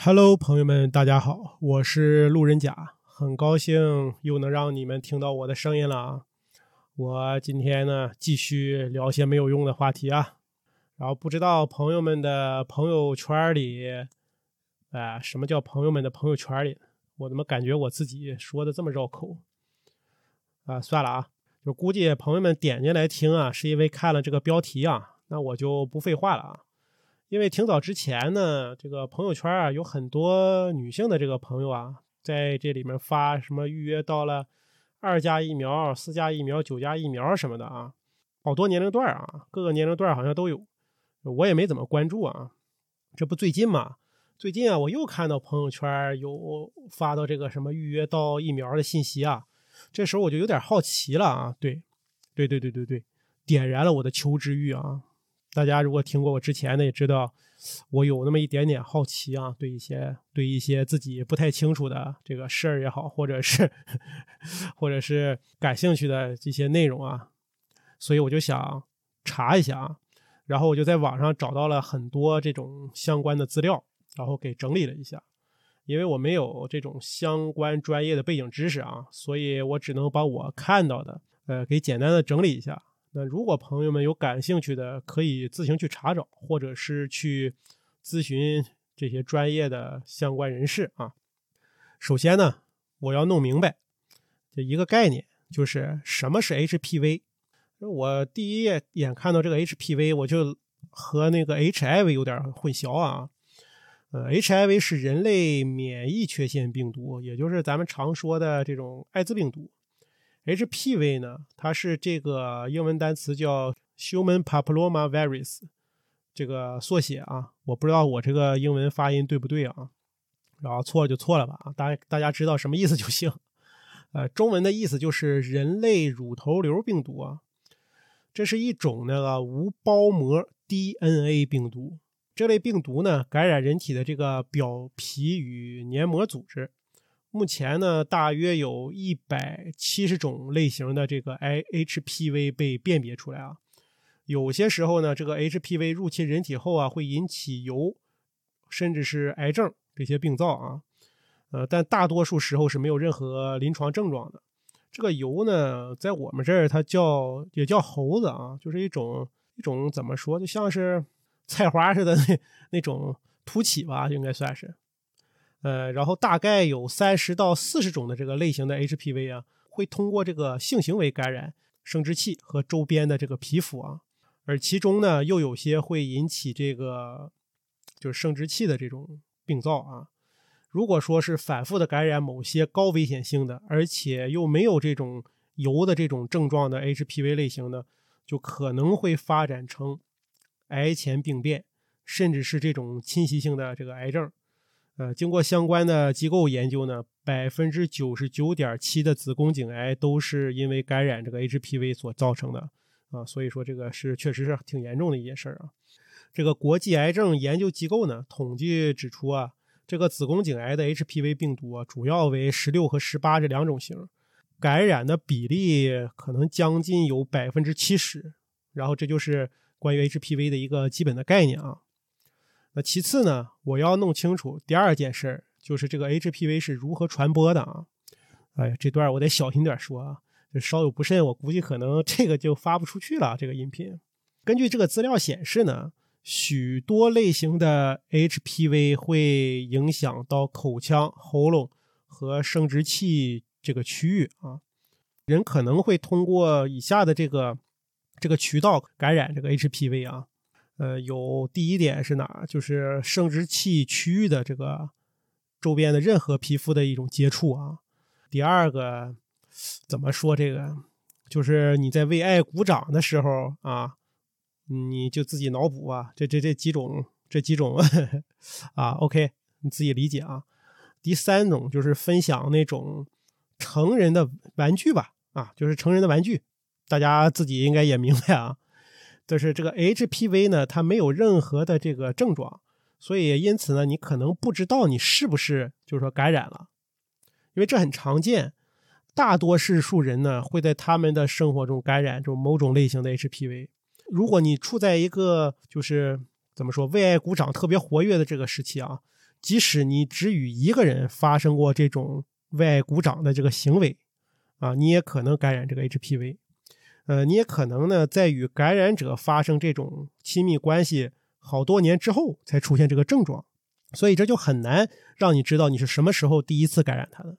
Hello，朋友们，大家好，我是路人甲，很高兴又能让你们听到我的声音了啊！我今天呢，继续聊些没有用的话题啊。然后不知道朋友们的朋友圈里，哎，什么叫朋友们的朋友圈里？我怎么感觉我自己说的这么绕口啊？算了啊，就估计朋友们点进来听啊，是因为看了这个标题啊，那我就不废话了啊。因为挺早之前呢，这个朋友圈啊，有很多女性的这个朋友啊，在这里面发什么预约到了二价疫苗、四价疫苗、九价疫苗什么的啊，好多年龄段啊，各个年龄段好像都有，我也没怎么关注啊。这不最近嘛，最近啊，我又看到朋友圈有发到这个什么预约到疫苗的信息啊，这时候我就有点好奇了啊，对，对对对对对，点燃了我的求知欲啊。大家如果听过我之前的，也知道我有那么一点点好奇啊，对一些对一些自己不太清楚的这个事儿也好，或者是 或者是感兴趣的这些内容啊，所以我就想查一下啊，然后我就在网上找到了很多这种相关的资料，然后给整理了一下，因为我没有这种相关专业的背景知识啊，所以我只能把我看到的呃给简单的整理一下。那如果朋友们有感兴趣的，可以自行去查找，或者是去咨询这些专业的相关人士啊。首先呢，我要弄明白这一个概念，就是什么是 HPV。我第一眼看到这个 HPV，我就和那个 HIV 有点混淆啊。呃，HIV 是人类免疫缺陷病毒，也就是咱们常说的这种艾滋病毒。HPV 呢，它是这个英文单词叫 Human Papilloma Virus，这个缩写啊，我不知道我这个英文发音对不对啊，然后错了就错了吧啊，大大家知道什么意思就行。呃，中文的意思就是人类乳头瘤病毒啊，这是一种那个无包膜 DNA 病毒，这类病毒呢感染人体的这个表皮与黏膜组织。目前呢，大约有一百七十种类型的这个 I HPV 被辨别出来啊。有些时候呢，这个 HPV 入侵人体后啊，会引起疣，甚至是癌症这些病灶啊。呃，但大多数时候是没有任何临床症状的。这个疣呢，在我们这儿它叫也叫猴子啊，就是一种一种怎么说，就像是菜花似的那那种凸起吧，应该算是。呃，然后大概有三十到四十种的这个类型的 HPV 啊，会通过这个性行为感染生殖器和周边的这个皮肤啊，而其中呢，又有些会引起这个就是生殖器的这种病灶啊。如果说是反复的感染某些高危险性的，而且又没有这种疣的这种症状的 HPV 类型的，就可能会发展成癌前病变，甚至是这种侵袭性的这个癌症。呃，经过相关的机构研究呢，百分之九十九点七的子宫颈癌都是因为感染这个 HPV 所造成的啊，所以说这个是确实是挺严重的一件事儿啊。这个国际癌症研究机构呢统计指出啊，这个子宫颈癌的 HPV 病毒啊，主要为十六和十八这两种型，感染的比例可能将近有百分之七十。然后这就是关于 HPV 的一个基本的概念啊。那其次呢，我要弄清楚第二件事儿，就是这个 HPV 是如何传播的啊？哎，这段我得小心点说啊，这稍有不慎，我估计可能这个就发不出去了。这个音频，根据这个资料显示呢，许多类型的 HPV 会影响到口腔、喉咙和生殖器这个区域啊，人可能会通过以下的这个这个渠道感染这个 HPV 啊。呃，有第一点是哪？就是生殖器区域的这个周边的任何皮肤的一种接触啊。第二个怎么说？这个就是你在为爱鼓掌的时候啊，你就自己脑补啊，这这这几种这几种 啊，OK，你自己理解啊。第三种就是分享那种成人的玩具吧，啊，就是成人的玩具，大家自己应该也明白啊。就是这个 HPV 呢，它没有任何的这个症状，所以因此呢，你可能不知道你是不是就是说感染了，因为这很常见。大多数人呢会在他们的生活中感染这种某种类型的 HPV。如果你处在一个就是怎么说为爱鼓掌特别活跃的这个时期啊，即使你只与一个人发生过这种为爱鼓掌的这个行为，啊，你也可能感染这个 HPV。呃，你也可能呢，在与感染者发生这种亲密关系好多年之后才出现这个症状，所以这就很难让你知道你是什么时候第一次感染它的。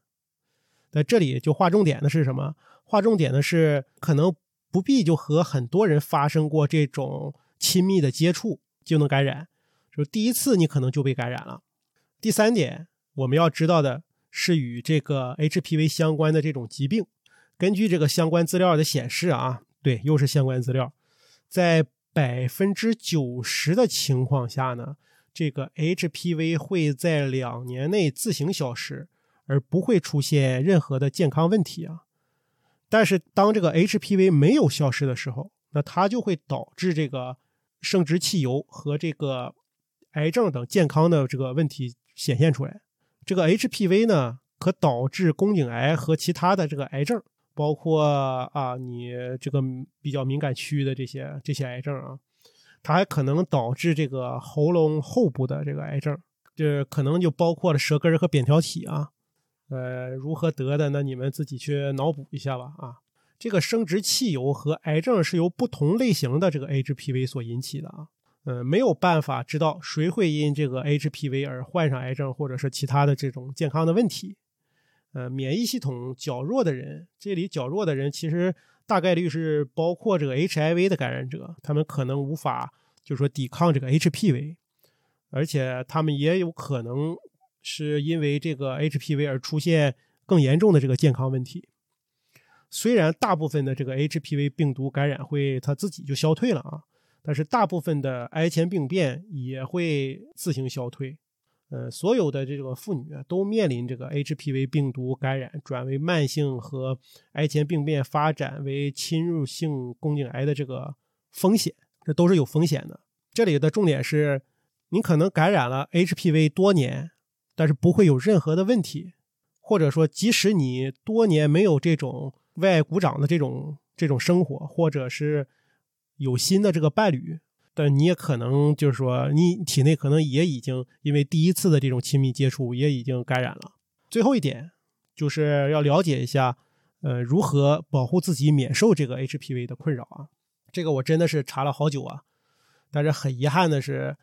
在这里就划重点的是什么？划重点的是可能不必就和很多人发生过这种亲密的接触就能感染，就第一次你可能就被感染了。第三点，我们要知道的是与这个 HPV 相关的这种疾病。根据这个相关资料的显示啊，对，又是相关资料，在百分之九十的情况下呢，这个 HPV 会在两年内自行消失，而不会出现任何的健康问题啊。但是当这个 HPV 没有消失的时候，那它就会导致这个生殖器疣和这个癌症等健康的这个问题显现出来。这个 HPV 呢，可导致宫颈癌和其他的这个癌症。包括啊，你这个比较敏感区域的这些这些癌症啊，它还可能导致这个喉咙后部的这个癌症，这可能就包括了舌根和扁桃体啊。呃，如何得的？那你们自己去脑补一下吧。啊，这个生殖器疣和癌症是由不同类型的这个 HPV 所引起的啊。呃，没有办法知道谁会因这个 HPV 而患上癌症，或者是其他的这种健康的问题。呃，免疫系统较弱的人，这里较弱的人其实大概率是包括这个 HIV 的感染者，他们可能无法就是说抵抗这个 HPV，而且他们也有可能是因为这个 HPV 而出现更严重的这个健康问题。虽然大部分的这个 HPV 病毒感染会它自己就消退了啊，但是大部分的癌前病变也会自行消退。呃，所有的这个妇女啊，都面临这个 HPV 病毒感染转为慢性和癌前病变发展为侵入性宫颈癌的这个风险，这都是有风险的。这里的重点是，你可能感染了 HPV 多年，但是不会有任何的问题，或者说，即使你多年没有这种外鼓掌的这种这种生活，或者是有新的这个伴侣。但你也可能就是说，你体内可能也已经因为第一次的这种亲密接触也已经感染了。最后一点就是要了解一下，呃，如何保护自己免受这个 HPV 的困扰啊？这个我真的是查了好久啊，但是很遗憾的是，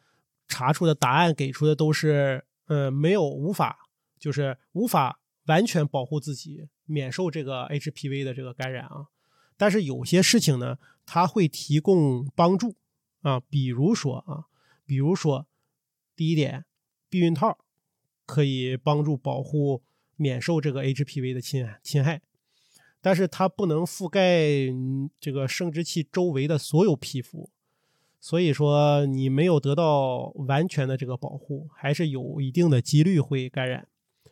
查出的答案给出的都是，呃，没有无法，就是无法完全保护自己免受这个 HPV 的这个感染啊。但是有些事情呢，它会提供帮助。啊，比如说啊，比如说，第一点，避孕套可以帮助保护免受这个 HPV 的侵侵害，但是它不能覆盖这个生殖器周围的所有皮肤，所以说你没有得到完全的这个保护，还是有一定的几率会感染。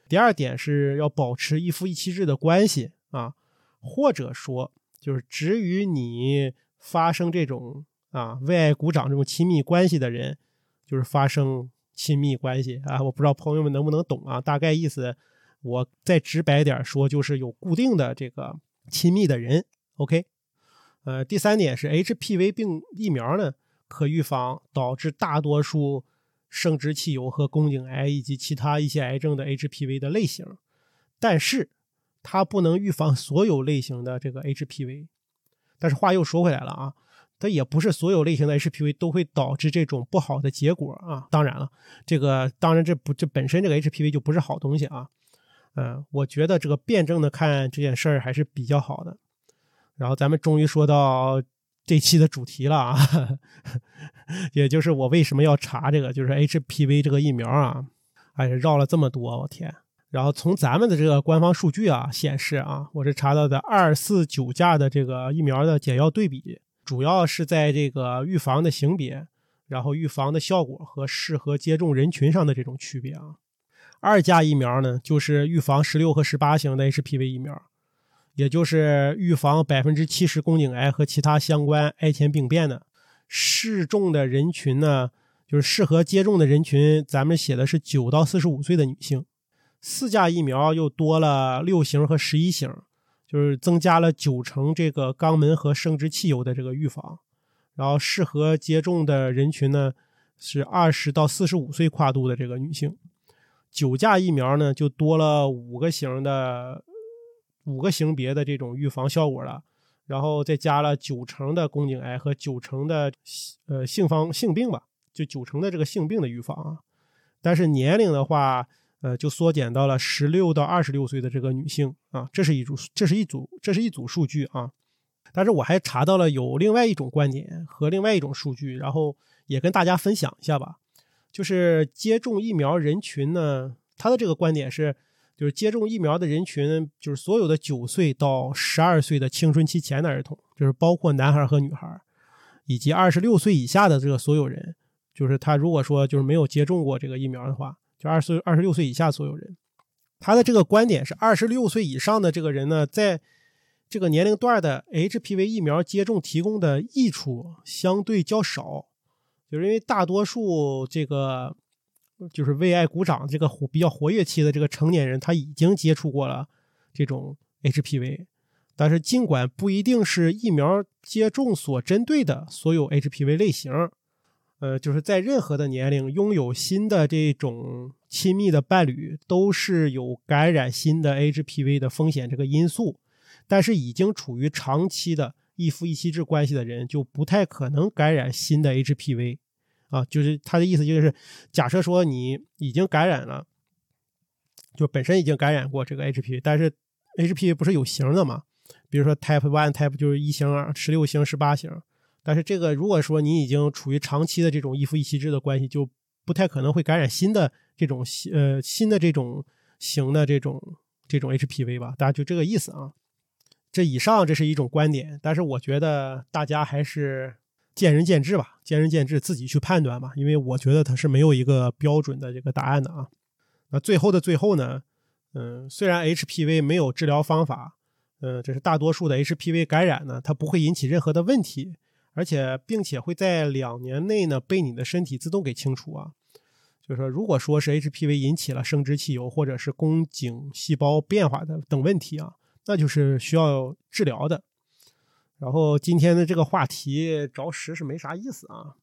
第二点是要保持一夫一妻制的关系啊，或者说就是只与你发生这种。啊，为爱鼓掌这种亲密关系的人，就是发生亲密关系啊！我不知道朋友们能不能懂啊？大概意思，我再直白点说，就是有固定的这个亲密的人。OK，呃，第三点是 HPV 病疫苗呢，可预防导致大多数生殖器疣和宫颈癌以及其他一些癌症的 HPV 的类型，但是它不能预防所有类型的这个 HPV。但是话又说回来了啊。它也不是所有类型的 HPV 都会导致这种不好的结果啊。当然了，这个当然这不这本身这个 HPV 就不是好东西啊。嗯，我觉得这个辩证的看这件事儿还是比较好的。然后咱们终于说到这期的主题了啊，也就是我为什么要查这个，就是 HPV 这个疫苗啊。哎，绕了这么多，我天！然后从咱们的这个官方数据啊显示啊，我是查到的二四九价的这个疫苗的简要对比。主要是在这个预防的型别，然后预防的效果和适合接种人群上的这种区别啊。二价疫苗呢，就是预防十六和十八型的 HPV 疫苗，也就是预防百分之七十宫颈癌和其他相关癌前病变的。适种的人群呢，就是适合接种的人群，咱们写的是九到四十五岁的女性。四价疫苗又多了六型和十一型。就是增加了九成这个肛门和生殖器疣的这个预防，然后适合接种的人群呢是二十到四十五岁跨度的这个女性，九价疫苗呢就多了五个型的五个型别的这种预防效果了，然后再加了九成的宫颈癌和九成的呃性方性病吧，就九成的这个性病的预防啊。但是年龄的话，呃，就缩减到了十六到二十六岁的这个女性啊，这是一组，这是一组，这是一组数据啊。但是我还查到了有另外一种观点和另外一种数据，然后也跟大家分享一下吧。就是接种疫苗人群呢，他的这个观点是，就是接种疫苗的人群，就是所有的九岁到十二岁的青春期前的儿童，就是包括男孩和女孩，以及二十六岁以下的这个所有人，就是他如果说就是没有接种过这个疫苗的话，就二十二十六岁以下所有人，他的这个观点是，二十六岁以上的这个人呢，在这个年龄段的 HPV 疫苗接种提供的益处相对较少，就是因为大多数这个就是为爱鼓掌这个活比较活跃期的这个成年人，他已经接触过了这种 HPV，但是尽管不一定是疫苗接种所针对的所有 HPV 类型，呃，就是在任何的年龄拥有新的这种亲密的伴侣，都是有感染新的 HPV 的风险这个因素。但是已经处于长期的一夫一妻制关系的人，就不太可能感染新的 HPV，啊，就是他的意思就是，假设说你已经感染了，就本身已经感染过这个 HPV，但是 HPV 不是有型的嘛？比如说 Type One、Type 就是一型、十六型、十八型，但是这个如果说你已经处于长期的这种一夫一妻制的关系，就不太可能会感染新的这种呃新的这种型的这种这种 HPV 吧？大家就这个意思啊。这以上这是一种观点，但是我觉得大家还是见仁见智吧，见仁见智，自己去判断吧。因为我觉得它是没有一个标准的这个答案的啊。那最后的最后呢，嗯，虽然 HPV 没有治疗方法，嗯，这是大多数的 HPV 感染呢，它不会引起任何的问题，而且并且会在两年内呢被你的身体自动给清除啊。就是说，如果说是 HPV 引起了生殖器疣或者是宫颈细胞变化的等问题啊。那就是需要治疗的。然后今天的这个话题着实是没啥意思啊，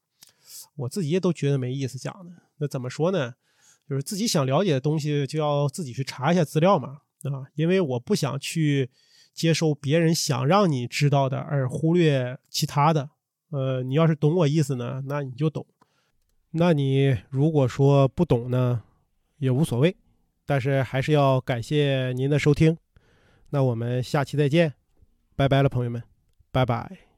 我自己也都觉得没意思讲的。那怎么说呢？就是自己想了解的东西就要自己去查一下资料嘛，啊，因为我不想去接受别人想让你知道的而忽略其他的。呃，你要是懂我意思呢，那你就懂；那你如果说不懂呢，也无所谓。但是还是要感谢您的收听。那我们下期再见，拜拜了，朋友们，拜拜。